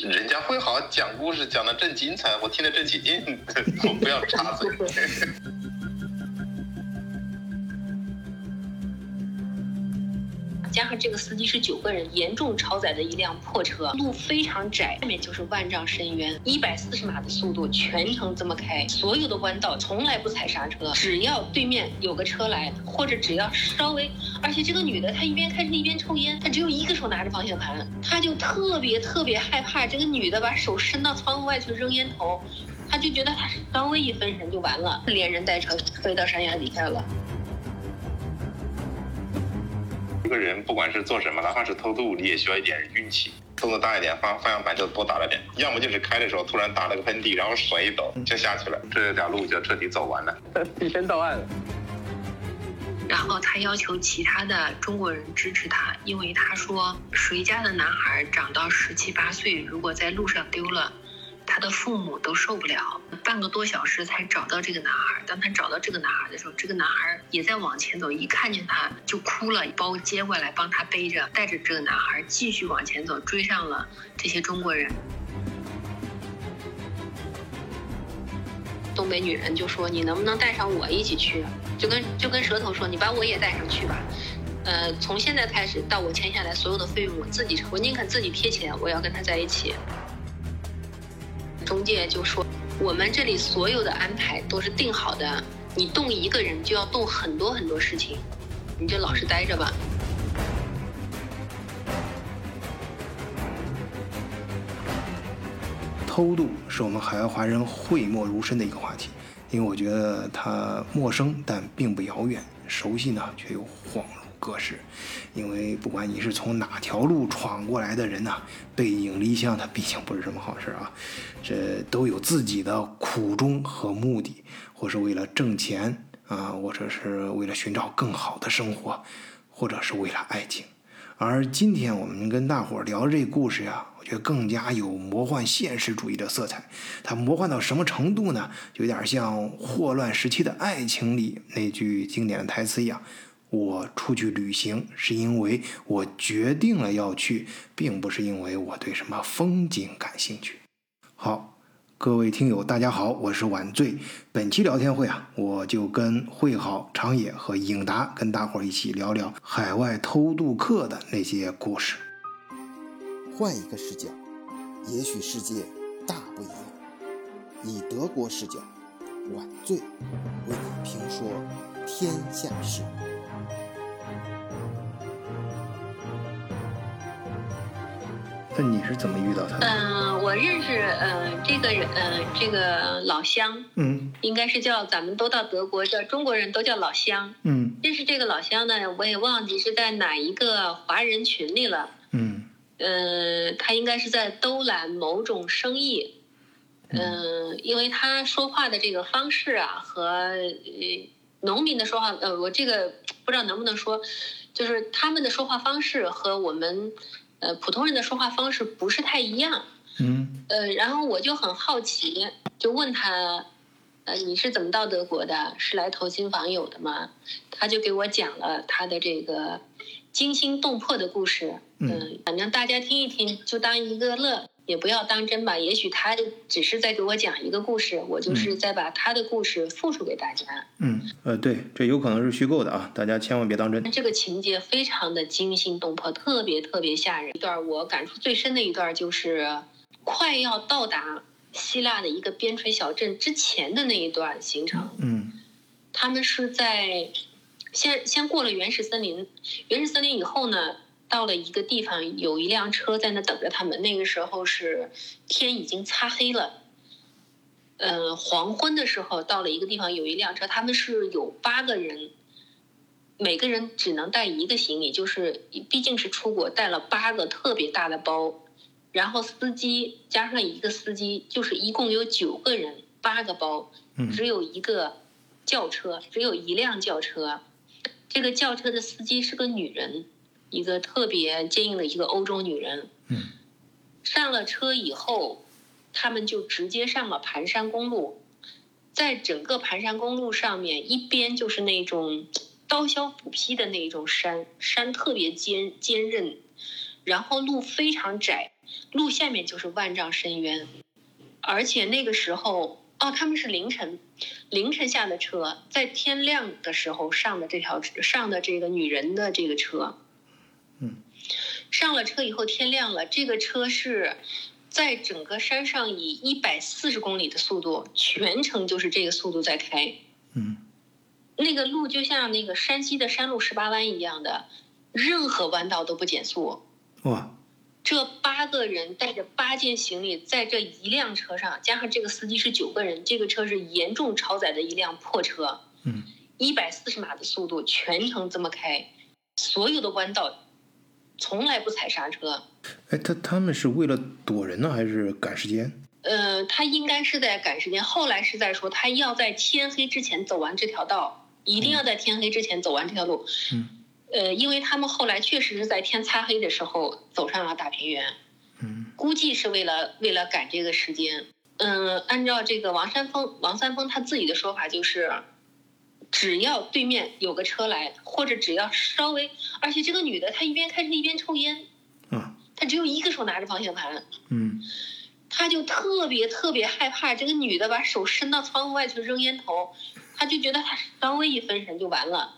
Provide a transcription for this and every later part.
人家会好好讲故事，讲的正精彩，我听得正起劲，我不要插嘴。加上这个司机是九个人，严重超载的一辆破车，路非常窄，下面就是万丈深渊，一百四十码的速度全程这么开，所有的弯道从来不踩刹车，只要对面有个车来，或者只要稍微，而且这个女的她一边开车一边抽烟，她只有一个手拿着方向盘，她就特别特别害怕这个女的把手伸到窗户外去扔烟头，她就觉得她稍微一分神就完了，连人带车飞到山崖底下了。一个人不管是做什么，哪怕是偷渡，你也需要一点运气。动作大一点，方方向盘就多打了点；要么就是开的时候突然打了个喷嚏，然后手一抖就下去了，这条路就彻底走完了。提前到岸。然后他要求其他的中国人支持他，因为他说谁家的男孩长到十七八岁，如果在路上丢了。他的父母都受不了，半个多小时才找到这个男孩。当他找到这个男孩的时候，这个男孩也在往前走，一看见他就哭了，包接过来帮他背着，带着这个男孩继续往前走，追上了这些中国人。东北女人就说：“你能不能带上我一起去？”就跟就跟舌头说：“你把我也带上去吧。”呃，从现在开始到我签下来所有的费用我自己我宁肯自己贴钱，我要跟他在一起。中介就说：“我们这里所有的安排都是定好的，你动一个人就要动很多很多事情，你就老实待着吧。”偷渡是我们海外华人讳莫如深的一个话题，因为我觉得它陌生但并不遥远，熟悉呢却又恍格式。因为不管你是从哪条路闯过来的人呐，背井离乡，它毕竟不是什么好事啊。这都有自己的苦衷和目的，或是为了挣钱啊，或者是为了寻找更好的生活，或者是为了爱情。而今天我们跟大伙聊这故事呀，我觉得更加有魔幻现实主义的色彩。它魔幻到什么程度呢？有点像《霍乱时期的爱情》里那句经典的台词一样：“我出去旅行是因为我决定了要去，并不是因为我对什么风景感兴趣。”好。各位听友，大家好，我是晚醉。本期聊天会啊，我就跟会好、长野和影达跟大伙儿一起聊聊海外偷渡客的那些故事。换一个视角，也许世界大不一样。以德国视角，晚醉为你评说天下事。那你是怎么遇到他的？嗯，我认识，呃，这个人，呃，这个老乡，嗯，应该是叫咱们都到德国叫中国人都叫老乡，嗯，认识这个老乡呢，我也忘记是在哪一个华人群里了，嗯，呃，他应该是在兜揽某种生意，嗯，因为他说话的这个方式啊，和呃农民的说话，呃，我这个不知道能不能说，就是他们的说话方式和我们。呃，普通人的说话方式不是太一样，嗯，呃，然后我就很好奇，就问他，呃，你是怎么到德国的？是来投亲访友的吗？他就给我讲了他的这个惊心动魄的故事，嗯，反正大家听一听，就当一个乐。也不要当真吧，也许他只是在给我讲一个故事，我就是在把他的故事复述给大家。嗯，呃，对，这有可能是虚构的啊，大家千万别当真。这个情节非常的惊心动魄，特别特别吓人。一段我感触最深的一段就是快要到达希腊的一个边陲小镇之前的那一段行程。嗯，他们是在先先过了原始森林，原始森林以后呢？到了一个地方，有一辆车在那等着他们。那个时候是天已经擦黑了，呃，黄昏的时候到了一个地方，有一辆车，他们是有八个人，每个人只能带一个行李，就是毕竟是出国，带了八个特别大的包，然后司机加上一个司机，就是一共有九个人，八个包，只有一个轿车，只有一辆轿车，这个轿车的司机是个女人。一个特别坚硬的一个欧洲女人，嗯，上了车以后，他们就直接上了盘山公路，在整个盘山公路上面，一边就是那种刀削斧劈的那种山，山特别坚坚韧，然后路非常窄，路下面就是万丈深渊，而且那个时候，哦，他们是凌晨，凌晨下的车，在天亮的时候上的这条上的这个女人的这个车，嗯，上了车以后天亮了，这个车是在整个山上以一百四十公里的速度，全程就是这个速度在开，嗯。那个路就像那个山西的山路十八弯一样的，任何弯道都不减速。哇，这八个人带着八件行李，在这一辆车上，加上这个司机是九个人，这个车是严重超载的一辆破车，嗯，一百四十码的速度，全程这么开，所有的弯道从来不踩刹车。哎，他他们是为了躲人呢，还是赶时间？呃，他应该是在赶时间，后来是在说他要在天黑之前走完这条道，一定要在天黑之前走完这条路。嗯，呃，因为他们后来确实是在天擦黑的时候走上了大平原。嗯估计是为了为了赶这个时间。嗯，按照这个王山峰王三峰他自己的说法，就是只要对面有个车来，或者只要稍微，而且这个女的她一边开车一边抽烟，啊她只有一个手拿着方向盘，嗯。她就特别特别害怕这个女的把手伸到窗户外去扔烟头，她就觉得她稍微一分神就完了。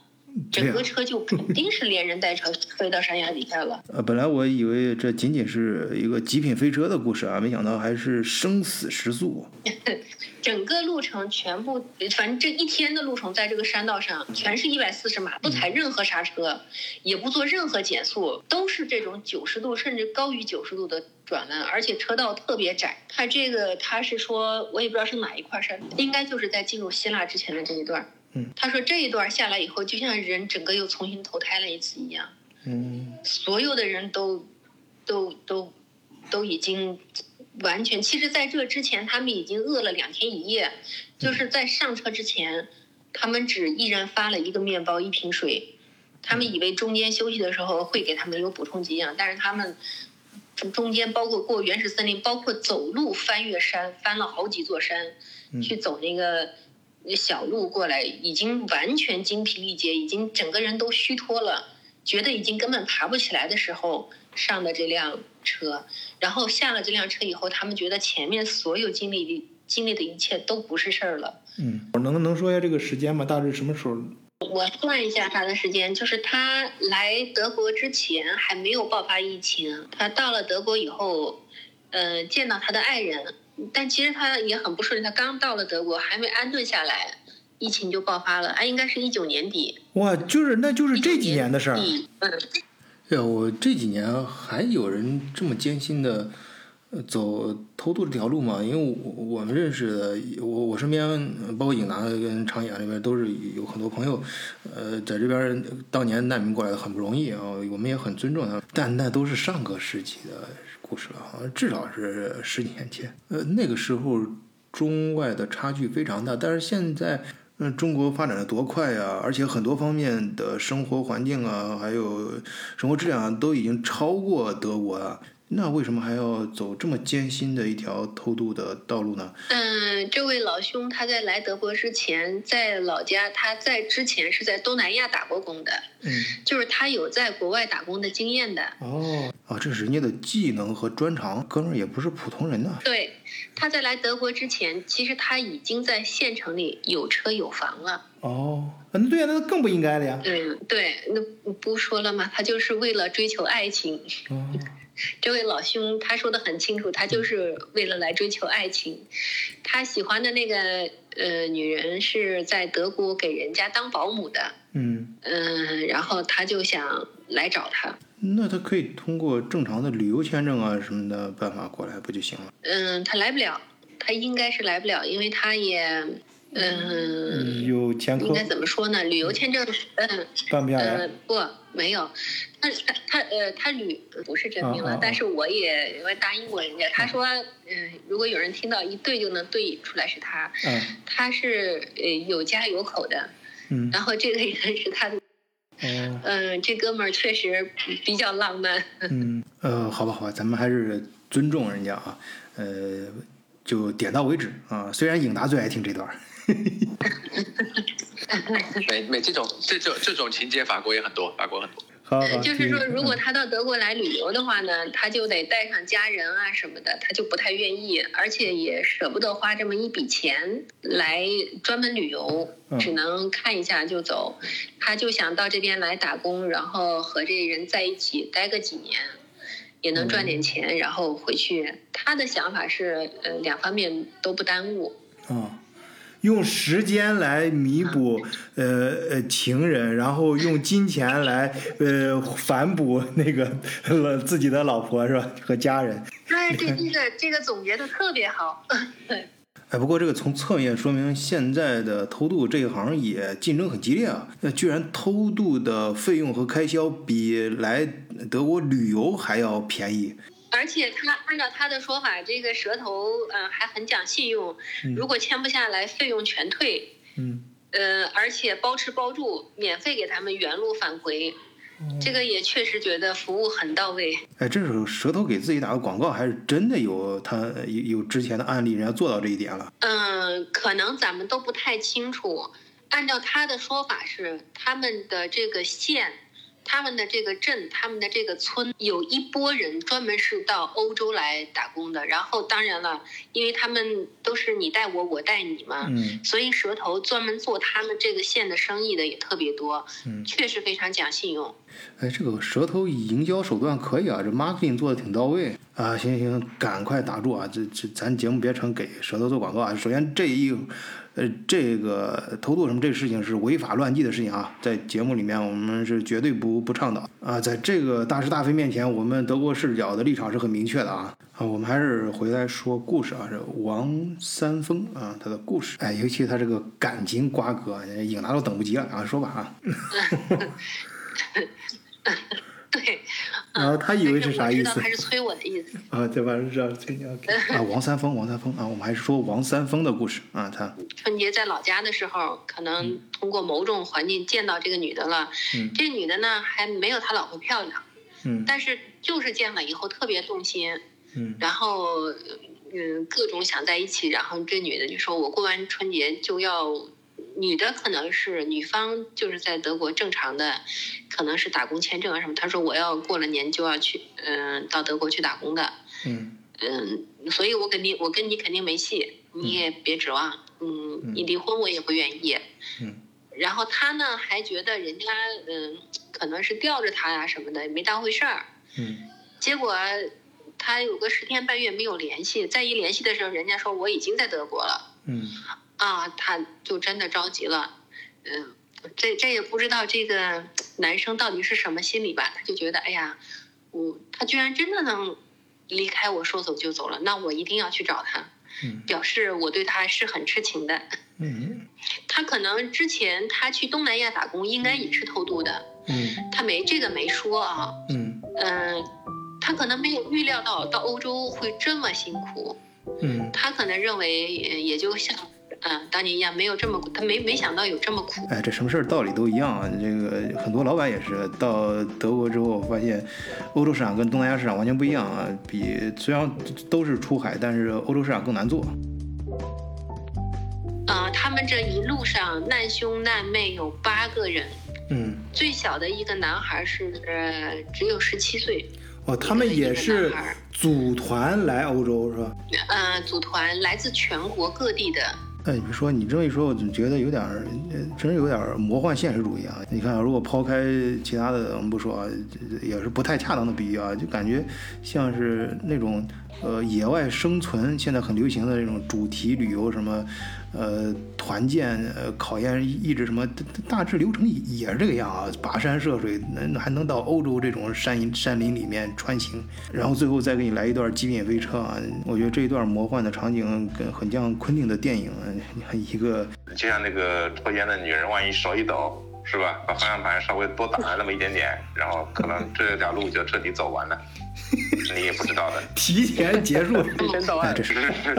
整个车就肯定是连人带车飞到山崖底下了。呃，本来我以为这仅仅是一个极品飞车的故事啊，没想到还是生死时速。整个路程全部，反正这一天的路程，在这个山道上，全是一百四十码，不踩任何刹车，也不做任何减速，都是这种九十度甚至高于九十度的转弯，而且车道特别窄。它这个他是说，我也不知道是哪一块山，应该就是在进入希腊之前的这一段。嗯，他说这一段下来以后，就像人整个又重新投胎了一次一样。嗯所有的人都都都都已经完全，其实在这之前，他们已经饿了两天一夜，就是在上车之前，他们只一人发了一个面包、一瓶水，他们以为中间休息的时候会给他们有补充给养，但是他们中中间包括过原始森林，包括走路翻越山，翻了好几座山，嗯去走那个。小路过来，已经完全精疲力竭，已经整个人都虚脱了。觉得已经根本爬不起来的时候上的这辆车，然后下了这辆车以后，他们觉得前面所有经历的经历的一切都不是事儿了。嗯，我能能说一下这个时间吗？大致什么时候？我算一下他的时间，就是他来德国之前还没有爆发疫情，他到了德国以后，呃，见到他的爱人，但其实他也很不顺利，他刚到了德国，还没安顿下来，疫情就爆发了，哎，应该是一九年底，哇，就是那就是这几年的事儿。底嗯，哎呀，我这几年还有人这么艰辛的呃走偷渡这条路吗？因为我我们认识的，我我身边包括影达跟长野那边都是有很多朋友，呃，在这边当年难民过来的很不容易啊，我们也很尊重他们，但那都是上个世纪的故事了，好像至少是十几年前。呃，那个时候中外的差距非常大，但是现在。嗯，中国发展的多快呀！而且很多方面的生活环境啊，还有生活质量啊，都已经超过德国啊。那为什么还要走这么艰辛的一条偷渡的道路呢？嗯，这位老兄他在来德国之前，在老家，他在之前是在东南亚打过工的，嗯，就是他有在国外打工的经验的。哦，啊，这是人家的技能和专长，哥们儿也不是普通人呐。对，他在来德国之前，其实他已经在县城里有车有房了。哦，那对呀，那更不应该了呀。嗯，对，那不说了嘛？他就是为了追求爱情。哦，这位老兄他说的很清楚，他就是为了来追求爱情。他喜欢的那个呃女人是在德国给人家当保姆的，嗯，嗯，然后他就想来找她。那他可以通过正常的旅游签证啊什么的办法过来不就行了？嗯，他来不了，他应该是来不了，因为他也，嗯，有前科应该怎么说呢？旅游签证，嗯办不下来呃。不没有，他他他呃他旅不是真名了，但是我也我答应过人家，他说，嗯、如果有人听到一对就能对出来是他，嗯。他是呃有家有口的，嗯。然后这个人是他的，哦。嗯、这哥们儿确实比较浪漫，嗯呃，好吧好吧，咱们还是尊重人家啊，呃，就点到为止啊。虽然影达最爱听这段儿。每每这种这种这种情节，法国也很多，法国很多。好好，就是说，如果嗯他到德国来旅游的话呢，他就得带上家人啊什么的，他就不太愿意，而且也舍不得花这么一笔钱来专门旅游嗯，只能看一下就走。他就想到这边来打工，然后和这人在一起待个几年，也能赚点钱，然后回去。他的想法是，呃，两方面都不耽误。啊，用时间来弥补呃呃情人，然后用金钱来呃反哺那个呃自己的老婆是吧和家人。哎，这这个这个总结的特别好。哎，不过这个从侧面说明现在的偷渡这一行也竞争很激烈啊。那居然偷渡的费用和开销比来德国旅游还要便宜。而且他按照他的说法，这个蛇头嗯、呃还很讲信用，如果签不下来，费用全退。嗯，呃，而且包吃包住，免费给他们原路返回。这个也确实觉得服务很到位。哎，这是蛇头给自己打个广告，还是真的有他有有之前的案例，人家做到这一点了。嗯，可能咱们都不太清楚。按照他的说法是，他们的这个县、他们的这个镇、他们的这个村，有一波人专门是到欧洲来打工的。然后，当然了，因为他们都是你带我，我带你嘛，嗯所以蛇头专门做他们这个县的生意的也特别多，嗯确实非常讲信用。哎，这个蛇头营销手段可以啊，这 marketing 做的挺到位啊。行行，赶快打住啊！这这咱节目别成给蛇头做广告啊。首先这一，呃，这个偷渡什么这个事情是违法乱纪的事情啊，在节目里面我们是绝对不不倡导啊。在这个大是大非面前，我们德国视角的立场是很明确的啊。啊，我们还是回来说故事啊，这王三丰啊，他的故事，哎，尤其他这个感情瓜葛，影拿都等不及了啊，说吧啊。对，然后他以为是啥意思我知道他是催我的意思。啊，对吧？是啊，这 个啊，王三丰，王三丰啊，我们还是说王三丰的故事啊，他春节在老家的时候，可能通过某种环境见到这个女的了。嗯这个女的呢，还没有他老婆漂亮，嗯但是就是见了以后特别动心，嗯然后嗯各种想在一起。然后这女的就说：“我过完春节就要。”女的可能是女方，就是在德国正常的，可能是打工签证啊什么。她说我要过了年就要去，嗯、到德国去打工的。嗯嗯，所以我肯定我跟你肯定没戏，你也别指望。嗯，你离婚我也不愿意。嗯。然后他呢还觉得人家嗯可能是吊着他呀什么的，没当回事儿。嗯结果他有个十天半月没有联系，再一联系的时候，人家说我已经在德国了嗯啊，他就真的着急了。嗯，这这也不知道这个男生到底是什么心理吧？他就觉得哎呀，我他居然真的能离开我说走就走了，那我一定要去找他，嗯表示我对他是很痴情的。嗯他可能之前他去东南亚打工，应该也是偷渡的，嗯他没这个没说啊。嗯嗯，他可能没有预料到到欧洲会这么辛苦，嗯他可能认为呃也就像嗯当年一样，没有这么他没没想到有这么苦。哎，这什么事儿道理都一样啊。这个很多老板也是到德国之后发现，欧洲市场跟东南亚市场完全不一样啊。比虽然都是出海，但是欧洲市场更难做。嗯，他们这一路上难兄难妹有八个人，嗯最小的一个男孩是呃只有十七岁，哦，他们也是组团来欧洲是吧？呃，组团来自全国各地的。哎，你说你这么一说，我总觉得有点儿，真有点儿魔幻现实主义啊！你看，如果抛开其他的，我们不说啊，也是不太恰当的比喻啊，就感觉像是那种呃野外生存现在很流行的那种主题旅游，什么呃团建、呃考验意志什么，大大致流程也也是这个样啊，跋山涉水，能还能到欧洲这种山林山林里面穿行，然后最后再给你来一段极品飞车啊！我觉得这一段魔幻的场景跟很像昆汀的电影，啊一个就像那个抽烟的女人，万一手一抖，是吧？把方向盘稍微多打了那么一点点，然后可能这条路就彻底走完了，你也不知道的。提前结束 提前到岸，这是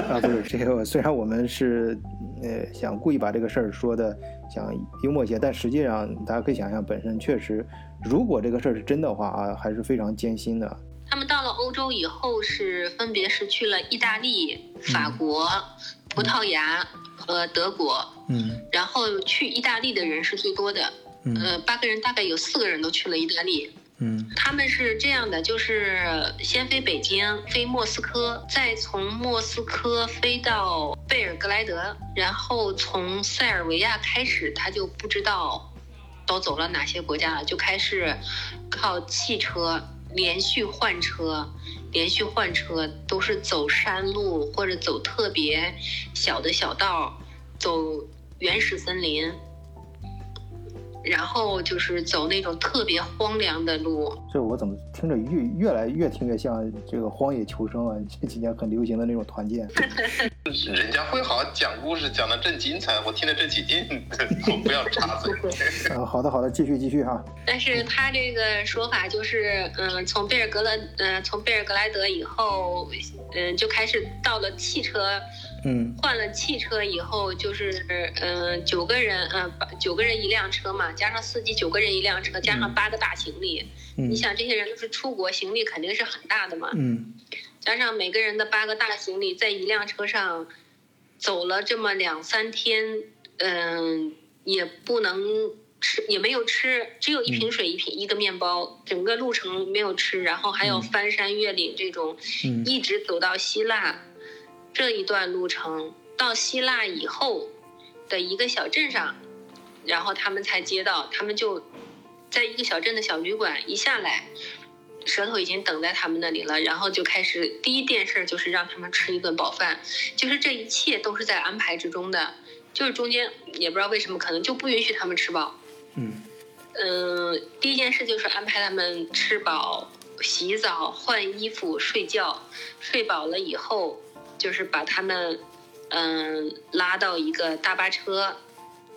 啊，不是这个。虽然我们是呃想故意把这个事儿说的想幽默一些，但实际上大家可以想象，本身确实，如果这个事儿是真的话啊，还是非常艰辛的。他们到了欧洲以后是分别是去了意大利、法国、葡萄牙和德国，嗯然后去意大利的人是最多的，嗯呃，八个人大概有四个人都去了意大利。嗯他们是这样的，就是先飞北京，飞莫斯科，再从莫斯科飞到贝尔格莱德，然后从塞尔维亚开始，他就不知道都走了哪些国家了，就开始靠汽车连续换车，连续换车，都是走山路或者走特别小的小道，走原始森林。然后就是走那种特别荒凉的路，这我怎么听着越越来越听着像这个荒野求生啊？这几年很流行的那种团建。人家会好好讲故事，讲的正精彩，我听得正起劲，我 不要插嘴。呃，好的好的，继续继续哈。但是他这个说法就是，嗯，从贝尔格勒，嗯，从贝尔格莱德以后，嗯，就开始到了汽车，嗯换了汽车以后，就是，嗯，九个人，嗯，八九个人一辆车嘛，加上司机九个人一辆车，加上八个大行李，嗯你想这些人都是出国，行李肯定是很大的嘛，嗯加上每个人的八个大行李，在一辆车上走了这么两三天，嗯，也不能吃，也没有吃，只有一瓶水、一瓶一个面包，整个路程没有吃，然后还有嗯翻山越岭这种，嗯一直走到希腊这一段路程，到希腊以后的一个小镇上，然后他们才接到，他们就在一个小镇的小旅馆一下来。舌头已经等在他们那里了，然后就开始第一件事就是让他们吃一顿饱饭，就是这一切都是在安排之中的，就是中间也不知道为什么可能就不允许他们吃饱，嗯。嗯，第一件事就是安排他们吃饱、洗澡、换衣服、睡觉。睡饱了以后，就是把他们，嗯，拉到一个大巴车，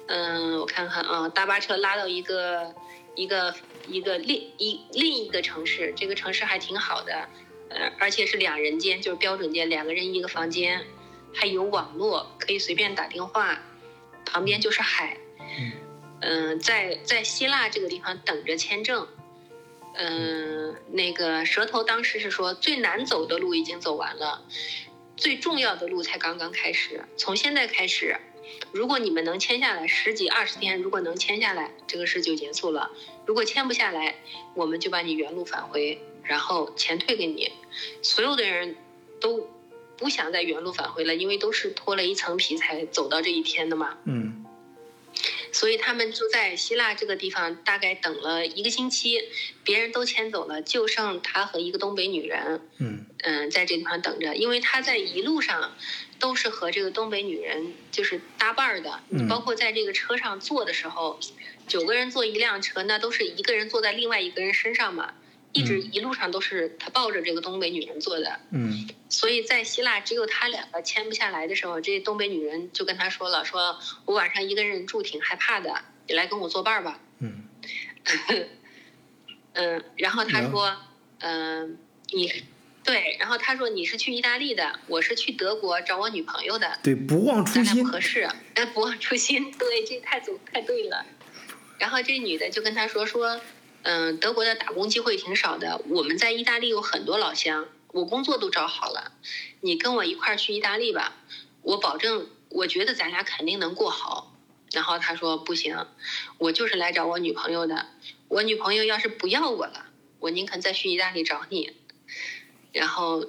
嗯，我看看啊，大巴车拉到一个一个一个另一另一个城市，这个城市还挺好的，呃，而且是两人间，就是标准间，两个人一个房间，还有网络，可以随便打电话，旁边就是海。嗯，在在希腊这个地方等着签证。嗯，那个蛇头当时是说最难走的路已经走完了，最重要的路才刚刚开始。从现在开始，如果你们能签下来十几二十天，如果能签下来，这个事就结束了；如果签不下来，我们就把你原路返回，然后钱退给你。所有的人都不想再原路返回了，因为都是脱了一层皮才走到这一天的嘛。嗯所以他们就在希腊这个地方大概等了一个星期，别人都迁走了，就剩他和一个东北女人，嗯嗯，在这地方等着。因为他在一路上都是和这个东北女人就是搭伴儿的，嗯包括在这个车上坐的时候，九个人坐一辆车，那都是一个人坐在另外一个人身上嘛，一直嗯一路上都是他抱着这个东北女人做的。嗯所以在希腊只有他两个签不下来的时候，这东北女人就跟他说了，说我晚上一个人住挺害怕的，你来跟我作伴吧。嗯 嗯，然后他说，嗯、你对，然后他说你是去意大利的，我是去德国找我女朋友的，对，不忘初心不。合适，哎，不忘初心，对，这太走太对了。然后这女的就跟他说说，嗯、德国的打工机会挺少的，我们在意大利有很多老乡，我工作都找好了，你跟我一块儿去意大利吧，我保证，我觉得咱俩肯定能过好。然后他说不行，我就是来找我女朋友的，我女朋友要是不要我了，我宁肯再去意大利找你。然后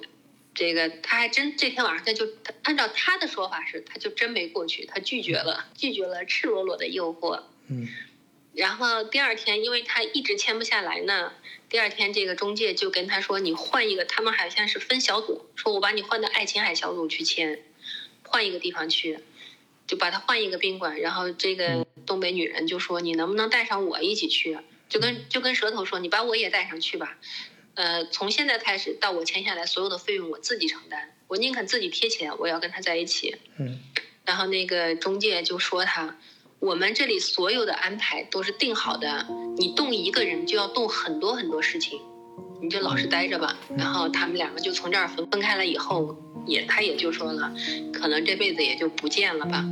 这个他还真这天晚上他就他按照他的说法是，他就真没过去，他拒绝了，拒绝了赤裸裸的诱惑。嗯然后第二天，因为他一直签不下来呢，第二天这个中介就跟他说：“你换一个，他们好像是分小组，说我把你换到爱琴海小组去签，换一个地方去，就把他换一个宾馆。”然后这个东北女人就说：“你能不能带上我一起去？”就跟就跟舌头说：“你把我也带上去吧。”呃，从现在开始到我签下来，所有的费用我自己承担，我宁肯自己贴钱，我要跟他在一起。嗯然后那个中介就说他，我们这里所有的安排都是定好的，你动一个人就要动很多很多事情，你就老实待着吧。然后他们两个就从这儿分分开了以后，也他也就说了，可能这辈子也就不见了吧。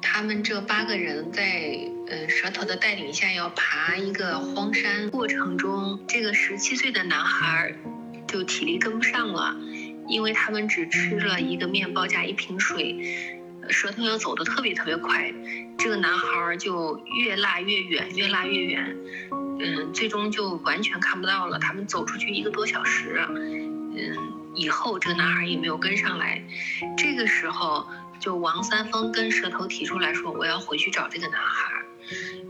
他们这八个人在呃舌头的带领下要爬一个荒山，过程中这个十七岁的男孩儿就体力跟不上了，因为他们只吃了一个面包加一瓶水，舌头又走得特别特别快，这个男孩就越拉越远，越拉越远，嗯，最终就完全看不到了。他们走出去一个多小时，嗯，以后这个男孩也没有跟上来。这个时候，就王三丰跟舌头提出来说：“我要回去找这个男孩。”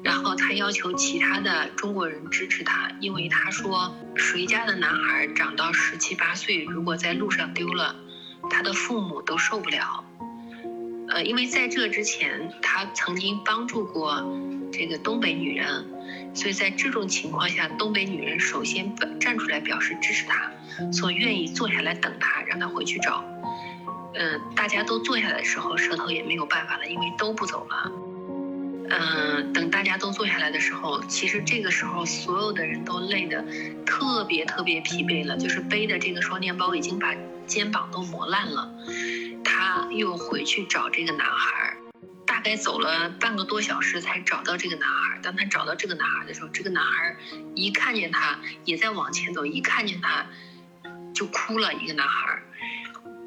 然后他要求其他的中国人支持他，因为他说谁家的男孩长到十七八岁，如果在路上丢了，他的父母都受不了。呃，因为在这之前他曾经帮助过这个东北女人，所以在这种情况下，东北女人首先站出来表示支持他，所以愿意坐下来等他，让他回去找。嗯，大家都坐下来的时候，舌头也没有办法了，因为都不走了。嗯，等大家都坐下来的时候，其实这个时候所有的人都累得特别特别疲惫了，就是背的这个双肩包已经把肩膀都磨烂了。他又回去找这个男孩，大概走了半个多小时才找到这个男孩。当他找到这个男孩的时候，这个男孩一看见他也在往前走，一看见他就哭了。一个男孩。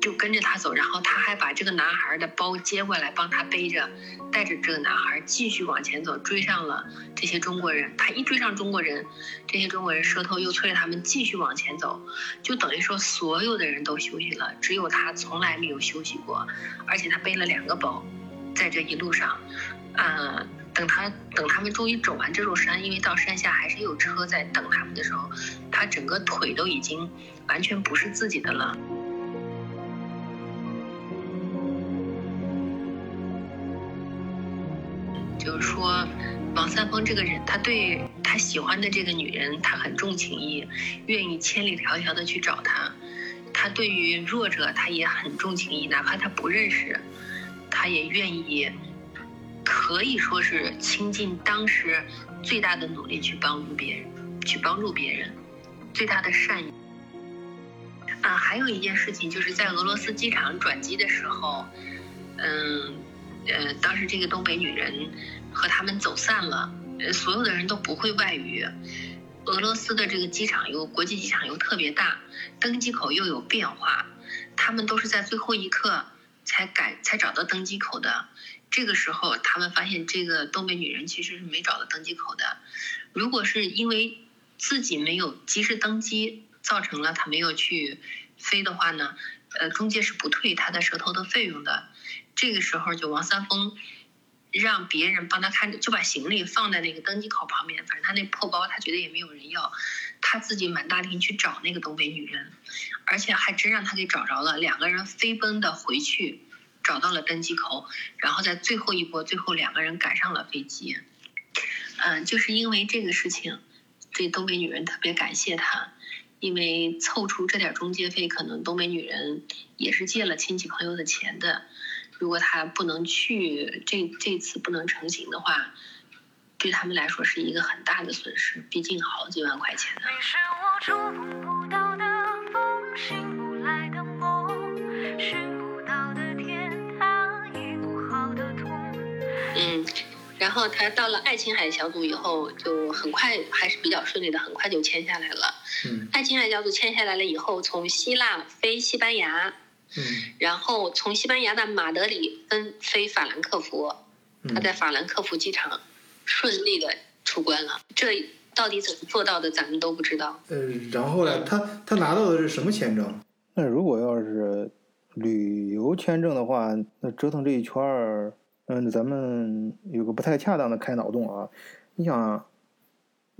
就跟着他走，然后他还把这个男孩的包接过来帮他背着，带着这个男孩继续往前走，追上了这些中国人。他一追上中国人，这些中国人舌头又催着他们继续往前走，就等于说所有的人都休息了，只有他从来没有休息过，而且他背了两个包，在这一路上，呃，等他等他们终于走完这座山，因为到山下还是有车在等他们的时候，他整个腿都已经完全不是自己的了。说，王三丰这个人，他对他喜欢的这个女人，他很重情义，愿意千里迢迢的去找她。他对于弱者，他也很重情义，哪怕他不认识，他也愿意，可以说是倾尽当时最大的努力去帮助别人，去帮助别人，最大的善意。啊，还有一件事情，就是在俄罗斯机场转机的时候，嗯。呃，当时这个东北女人和他们走散了，所有的人都不会外语。俄罗斯的这个机场又国际机场又特别大，登机口又有变化，他们都是在最后一刻才改才找到登机口的。这个时候，他们发现这个东北女人其实是没找到登机口的。如果是因为自己没有及时登机，造成了他没有去飞的话呢，呃，中介是不退他的舌头的费用的。这个时候，就王三丰让别人帮他看着，就把行李放在那个登机口旁边。反正他那破包，他觉得也没有人要，他自己满大厅去找那个东北女人，而且还真让他给找着了。两个人飞奔的回去，找到了登机口，然后在最后一波，最后两个人赶上了飞机。嗯，就是因为这个事情，这东北女人特别感谢他，因为凑出这点中介费，可能东北女人也是借了亲戚朋友的钱的。如果他不能去，这这次不能成行的话，对他们来说是一个很大的损失，毕竟好几万块钱呢。嗯，然后他到了爱琴海小组以后，就很快还是比较顺利的，很快就签下来了。嗯，爱琴海小组签下来了以后，从希腊飞西班牙。嗯，然后从西班牙的马德里分飞法兰克福，他在法兰克福机场顺利的出关了。这到底怎么做到的，咱们都不知道。呃，然后呢，他他拿到的是什么签证？那如果要是旅游签证的话，那折腾这一圈儿，嗯，咱们有个不太恰当的开脑洞啊，你想。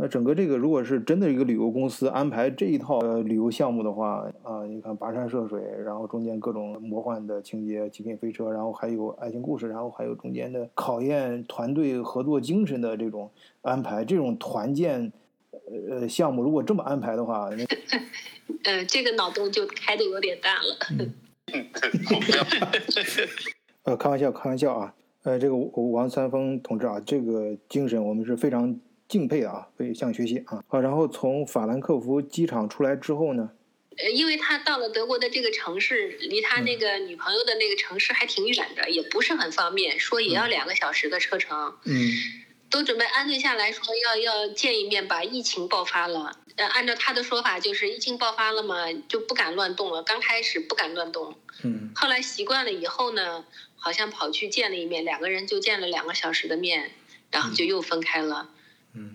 那整个这个，如果是真的一个旅游公司安排这一套呃旅游项目的话，啊，你看跋山涉水，然后中间各种魔幻的情节，极品飞车，然后还有爱情故事，然后还有中间的考验团队合作精神的这种安排，这种团建呃项目，如果这么安排的话，那 呃，这个脑洞就开的有点大了。呃，开玩笑，开玩笑啊，呃，这个王三丰同志啊，这个精神我们是非常。敬佩啊，以向学习啊！好，然后从法兰克福机场出来之后呢？呃，因为他到了德国的这个城市，离他那个女朋友的那个城市还挺远的，也不是很方便，说也要两个小时的车程。嗯。都准备安顿下来说要要见一面吧。疫情爆发了，呃，按照他的说法就是疫情爆发了嘛，就不敢乱动了。刚开始不敢乱动，嗯后来习惯了以后呢，好像跑去见了一面，两个人就见了两个小时的面，然后就又分开了。嗯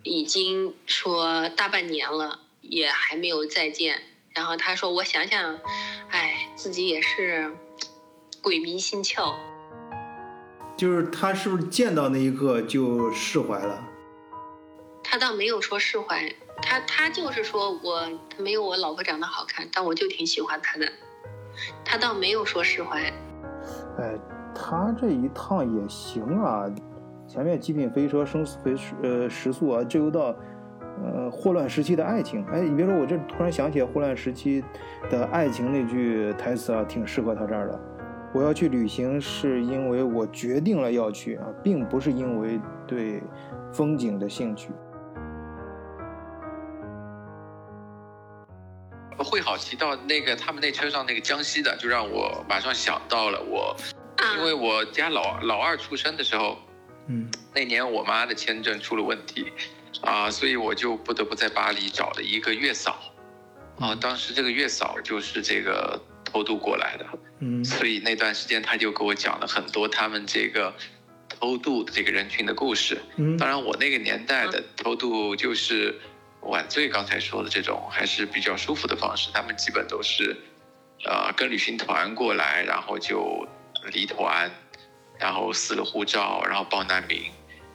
已经说大半年了，也还没有再见。然后他说：“我想想，哎，自己也是鬼迷心窍。就是他是不是见到那一刻就释怀了？他倒没有说释怀，他他就是说我他没有我老婆长得好看，但我就挺喜欢她的。他倒没有说释怀。哎，他这一趟也行啊，前面极品飞车、生死飞呃时速啊，这又到呃霍乱时期的爱情。哎，你别说，我这突然想起来霍乱时期的爱情那句台词啊，挺适合他这儿的。我要去旅行，是因为我决定了要去啊，并不是因为对风景的兴趣。会好提到那个他们那车上那个江西的，就让我马上想到了我，啊因为我家老老二出生的时候，嗯那年我妈的签证出了问题，啊，所以我就不得不在巴黎找了一个月嫂，啊，当时这个月嫂就是这个偷渡过来的，嗯所以那段时间他就给我讲了很多他们这个偷渡的这个人群的故事。嗯当然，我那个年代的偷渡就是晚醉刚才说的这种，还是比较舒服的方式。他们基本都是，呃，跟旅行团过来，然后就离团，然后撕了护照，然后报难民，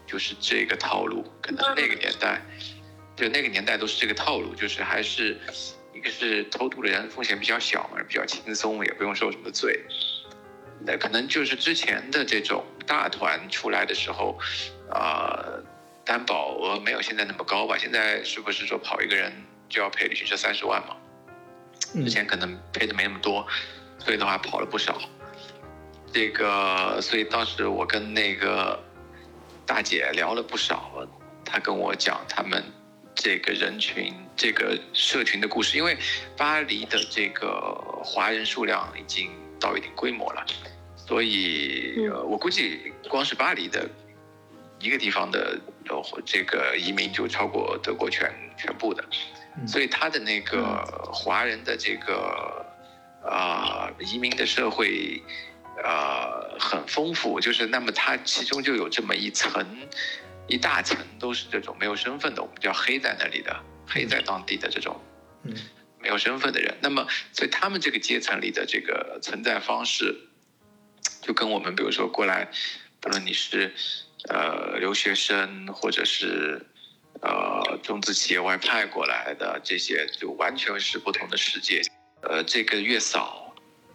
就是这个套路。可能那个年代，就那个年代都是这个套路，就是还是一个是偷渡的人风险比较小嘛，比较轻松，也不用受什么罪。那可能就是之前的这种大团出来的时候，啊、担保额没有现在那么高吧？现在是不是说跑一个人就要赔旅行社三十万嘛？之前可能赔的没那么多，所以的话跑了不少。这个，所以当时我跟那个大姐聊了不少，她跟我讲他们这个人群、这个社群的故事。因为巴黎的这个华人数量已经到一定规模了，所以、呃、我估计光是巴黎的一个地方的呃这个移民就超过德国全全部的，嗯。所以他的那个华人的这个啊、移民的社会呃很丰富，就是那么它其中就有这么一层一大层都是这种没有身份的，我们叫黑在那里的黑在当地的这种嗯没有身份的人。那么，所以他们这个阶层里的这个存在方式，就跟我们比如说过来，不论你是呃留学生，或者是呃中资企业外派过来的这些，就完全是不同的世界。呃，这个月嫂，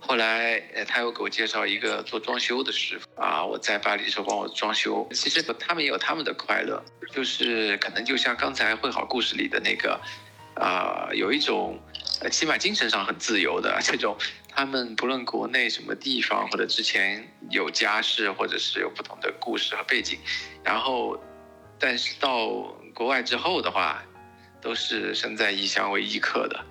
后来呃他又给我介绍一个做装修的师傅啊，我在巴黎的时候帮我装修。其实他们也有他们的快乐，就是可能就像刚才会好故事里的那个。啊、有一种，起码精神上很自由的这种，他们不论国内什么地方，或者之前有家世，或者是有不同的故事和背景，然后，但是到国外之后的话，都是身在异乡为异客的，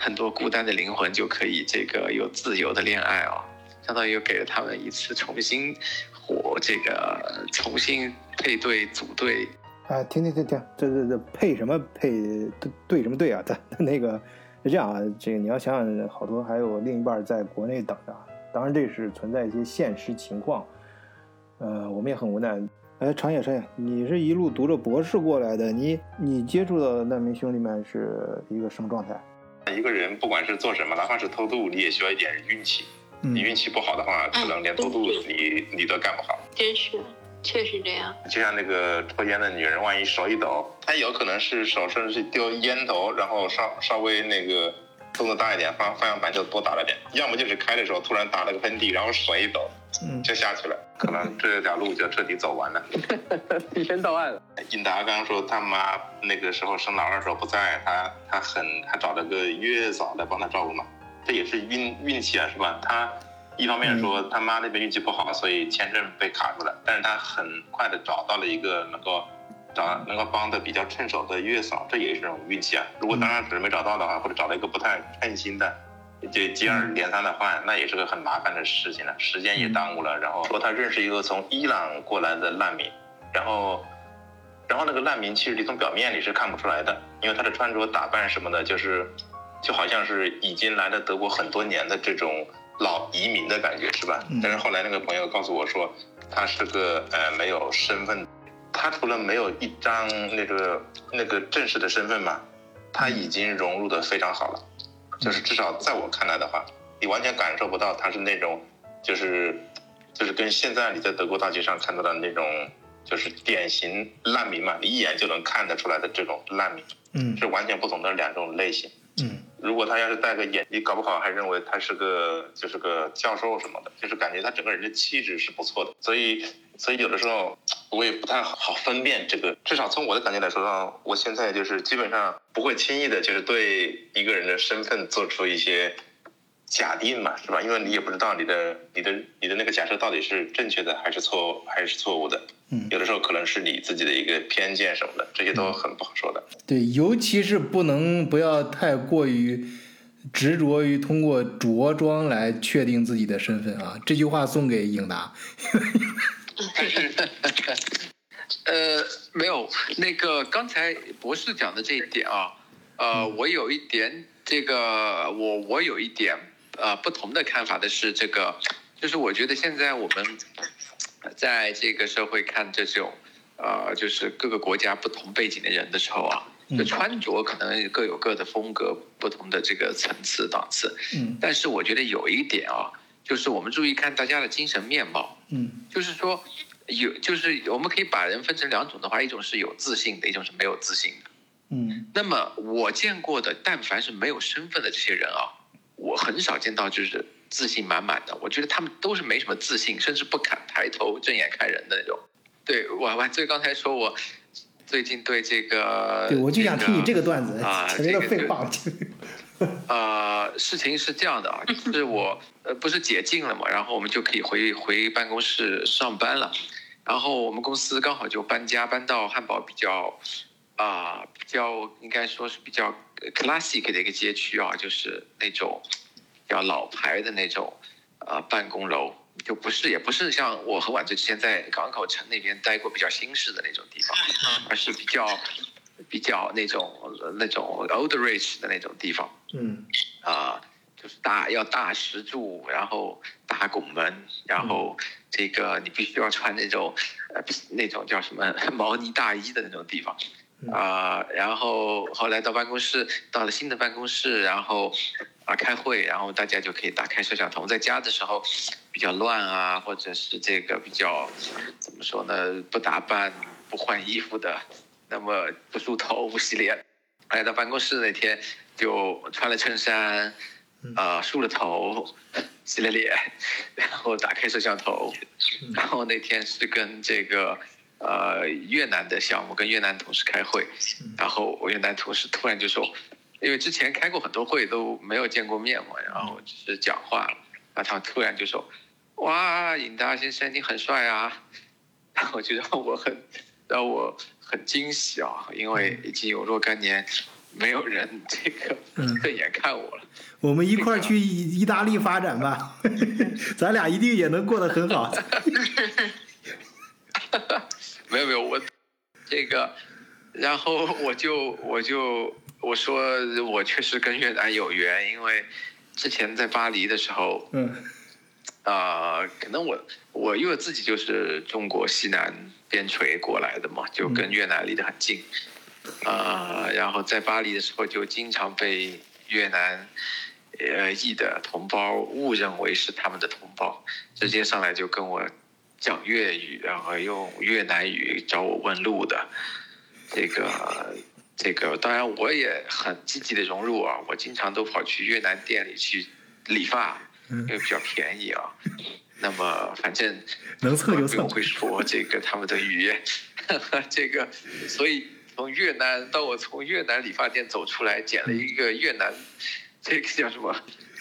很多孤单的灵魂就可以这个有自由的恋爱啊、相当于又给了他们一次重新活这个重新配对组队啊，停停停停，这这这配什么配对对什么对啊？他那个是这样啊，这个你要想想，好多还有另一半在国内等着，当然这是存在一些现实情况，呃，我们也很无奈。哎，长野长野，你是一路读着博士过来的，你你接触到的难民兄弟们是一个什么状态？一个人不管是做什么，哪怕是偷渡，你也需要一点运气。嗯你运气不好的话，可能连偷渡你你都干不好。真是，确实这样。就像那个抽烟的女人，万一手一抖，她有可能是手甚至是丢烟头，然后稍稍微那个动作大一点，方方向盘就多打了点；要么就是开的时候突然打了个喷嚏，然后手一抖嗯就下去了，可能这条路就彻底走完了。提前到岸了。印达刚刚说他妈那个时候生老二的时候不在，他他很他找了个月嫂来帮他照顾嘛，这也是运运气啊，是吧？他一方面说他妈那边运气不好，所以签证被卡住了，但是他很快的找到了一个能够找能够帮的比较趁手的月嫂，这也是一种运气啊。如果当时没找到的话，或者找到一个不太称心的。就接二连三的换，那也是个很麻烦的事情了，时间也耽误了。然后说他认识一个从伊朗过来的难民，然后然后那个难民其实你从表面里是看不出来的，因为他的穿着打扮什么的，就是就好像是已经来了德国很多年的这种老移民的感觉，是吧？但是后来那个朋友告诉我说，他是个呃没有身份，他除了没有一张那个那个正式的身份嘛，他已经融入的非常好了，就是至少在我看来的话，你完全感受不到他是那种就是就是跟现在你在德国大街上看到的那种。就是典型难民嘛，你一眼就能看得出来的这种难民，嗯是完全不同的两种类型。嗯如果他要是戴个眼，镜搞不好还认为他是个就是个教授什么的，就是感觉他整个人的气质是不错的。所以，所以有的时候我也不太好分辨这个，至少从我的感觉来说呢，我现在就是基本上不会轻易的，就是对一个人的身份做出一些假定嘛，是吧？因为你也不知道你的你的你的那个假设到底是正确的还是错还是错误的。嗯，有的时候可能是你自己的一个偏见什么的，这些都很不好说的。对，尤其是不能不要太过于执着于通过着装来确定自己的身份啊。这句话送给颖达。呃，没有，那个刚才博士讲的这一点啊，呃，我有一点这个，我我有一点呃不同的看法的是，这个就是我觉得现在我们在这个社会看这种呃，就是各个国家不同背景的人的时候啊，就穿着可能各有各的风格，不同的这个层次档次，嗯。但是我觉得有一点啊，就是我们注意看大家的精神面貌，嗯。就是说，有就是我们可以把人分成两种的话，一种是有自信的，一种是没有自信的。嗯。那么我见过的，但凡是没有身份的这些人啊，我很少见到就是自信满满的。我觉得他们都是没什么自信，甚至不敢抬头正眼看人的那种。对，我我最刚才说我最近对这个，对，我就想听你这个个段子，啊前面的这个废话。呃，事情是这样的啊，就是我呃不是解禁了嘛，然后我们就可以回回办公室上班了，然后我们公司刚好就搬家搬到汉堡比较啊、比较应该说是比较 classic 的一个街区啊，就是那种比较老牌的那种呃办公楼，就不是也不是像我和婉之之前在港口城那边待过比较新式的那种地方，而是比较比较那种那种 old rich 的那种地方。嗯啊、就是大要大石柱，然后大拱门，然后这个你必须要穿那种呃那种叫什么 毛呢大衣的那种地方。啊、然后后来到办公室，到了新的办公室，然后啊开会，然后大家就可以打开摄像头。在家的时候比较乱啊，或者是这个比较怎么说呢？不打扮、不换衣服的，那么不梳头、不洗脸。来到办公室那天，就穿了衬衫，啊、梳了头，洗了脸，然后打开摄像头，然后那天是跟这个呃越南的项目跟越南同事开会，然后我越南同事突然就说，因为之前开过很多会都没有见过面嘛，然后只是讲话，然后他突然就说，哇，尹达先生你很帅啊，然后就让我很让我很惊喜啊，因为已经有若干年没有人这个嗯。正眼看我了。我们一块儿去意意大利发展吧，咱俩一定也能过得很好。没有没有，我这个，然后我就我就我说我确实跟越南有缘，因为之前在巴黎的时候，嗯。啊、可能我我因为自己就是中国西南边陲过来的嘛，就跟越南离得很近，啊、然后在巴黎的时候就经常被越南呃裔的同胞误认为是他们的同胞，直接上来就跟我讲粤语，然后用越南语找我问路的，这个。这个当然我也很积极的融入啊，我经常都跑去越南店里去理发，因为比较便宜啊。那么反正能蹭就蹭会说这个他们的语言，这个所以从越南到我从越南理发店走出来，剪了一个越南，这个叫什么？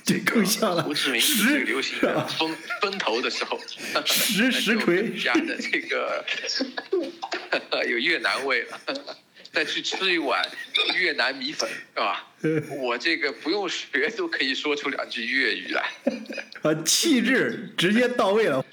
这个更像了胡志明石最流行的风风头的时候，石石锤家的这个 有越南味了。再去吃一碗越南米粉，是吧？我这个不用学都可以说出两句粤语来。啊，气质直接到位了。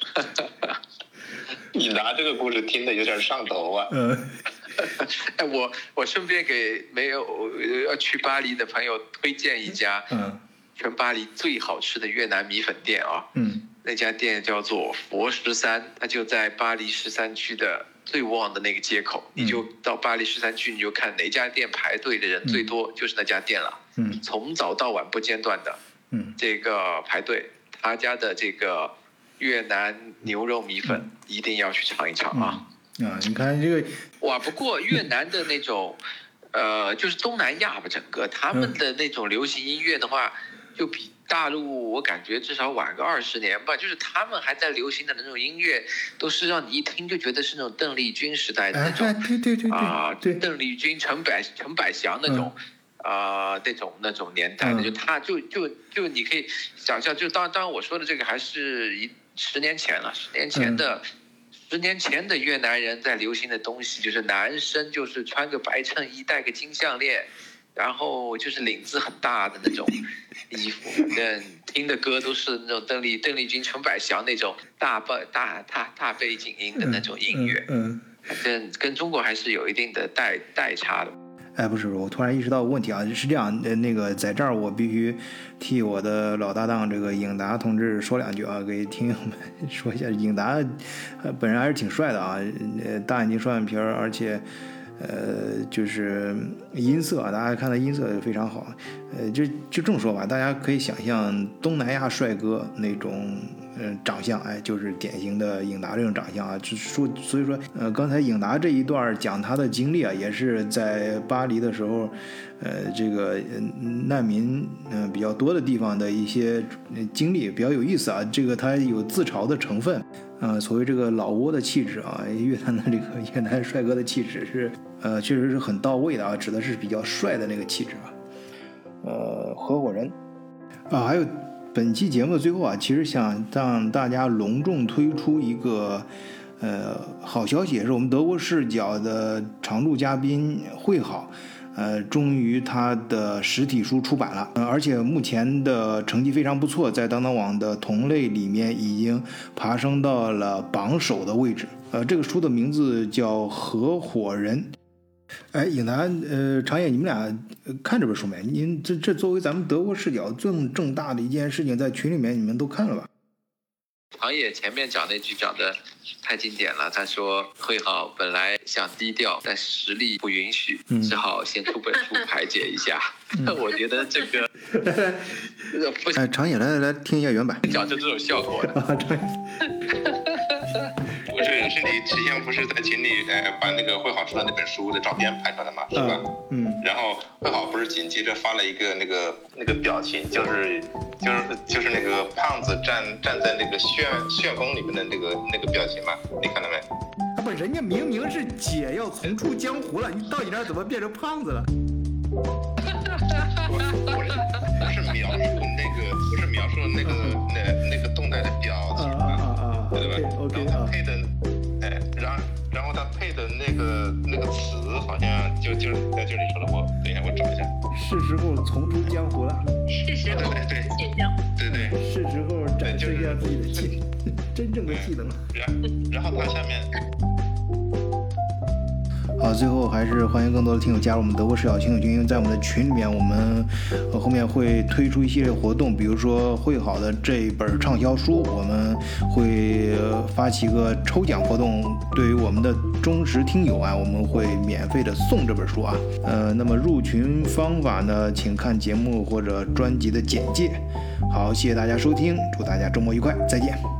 你拿这个故事听的有点上头啊。嗯，哎，我我顺便给没有要去巴黎的朋友推荐一家，嗯全巴黎最好吃的越南米粉店啊。嗯那家店叫做佛十三，它就在巴黎十三区的最旺的那个街口。你就到巴黎十三区，你就看哪家店排队的人最多，就是那家店了。嗯从早到晚不间断的嗯这个排队，他家的这个越南牛肉米粉一定要去尝一尝啊！啊，你看这个，哇，不过越南的那种，呃，就是东南亚吧，整个他们的那种流行音乐的话，就比大陆我感觉至少晚个二十年吧。就是他们还在流行的那种音乐，都是让你一听就觉得是那种邓丽君时代的哎那种哎，对对对啊，邓丽君、陈百陈百祥那种，啊、那种那种年代的，嗯就他就就就你可以想象，就当当然我说的这个还是一十年前了，十年前的。十年前的越南人在流行的东西，就是男生就是穿个白衬衣，戴个金项链，然后就是领子很大的那种衣服，反正听的歌都是那种邓丽邓丽君、陈百祥那种大背大大大背景音的那种音乐。嗯。反正跟中国还是有一定的代代差的。哎，不是，我突然意识到个问题啊，是这样，呃，那个在这儿我必须替我的老搭档这个颖达同志说两句啊，给听友们说一下，颖达呃本人还是挺帅的啊，呃，大眼睛双眼皮儿，而且呃就是音色啊，大家看他音色非常好，呃，就就这么说吧，大家可以想象东南亚帅哥那种。嗯，长相哎，就是典型的影达这种长相啊，就说，所以说，呃，刚才影达这一段讲他的经历啊，也是在巴黎的时候，呃，这个难民嗯、比较多的地方的一些经历比较有意思啊。这个他有自嘲的成分，呃，所谓这个老挝的气质啊，越南的这个 越南帅哥的气质是，呃，确实是很到位的啊，指的是比较帅的那个气质啊。呃，合伙人啊，还有。本期节目的最后啊，其实想让大家隆重推出一个呃好消息，也是我们德国视角的常驻嘉宾会好，呃，终于他的实体书出版了，呃，而且目前的成绩非常不错，在当当网的同类里面已经爬升到了榜首的位置。呃，这个书的名字叫《合伙人》。哎，影南，呃，长野，你们俩看这本书没？您这这作为咱们德国视角这么重大的一件事情，在群里面你们都看了吧？长野前面讲那句讲的太经典了，他说会好本来想低调，但实力不允许，嗯只好先出本书排解一下。我觉得这个 不哎，长野，来来来，听一下原版。讲就这种效果的。是，你之前不是在群里呃把那个会好出的那本书的照片拍出来的吗？是吧？嗯然后会好不是紧接着发了一个那个那个表情，就是就是就是那个胖子站站在那个旋旋风里面的那个那个表情嘛，你看到没？啊不，人家明明是姐要重出江湖了，你到你那儿怎么变成胖子了？我我是不是描述那个不是描述那个那那个动态的表情啊啊对吧然后他配的，哎，然然后他配的那个那个词好像就就是在这里说的，我等一下我找一下，是时候重出江湖了，是时候对对对见江湖。对对。是时候展示一下自己的技，真正的技能。然然后他下面好，最后还是欢迎更多的听友加入我们德国视角听友群，因为在我们的群里面，我们后面会推出一系列活动，比如说会好的这一本畅销书，我们会发起一个抽奖活动，对于我们的忠实听友啊，我们会免费的送这本书啊。呃，那么入群方法呢，请看节目或者专辑的简介。好，谢谢大家收听，祝大家周末愉快，再见。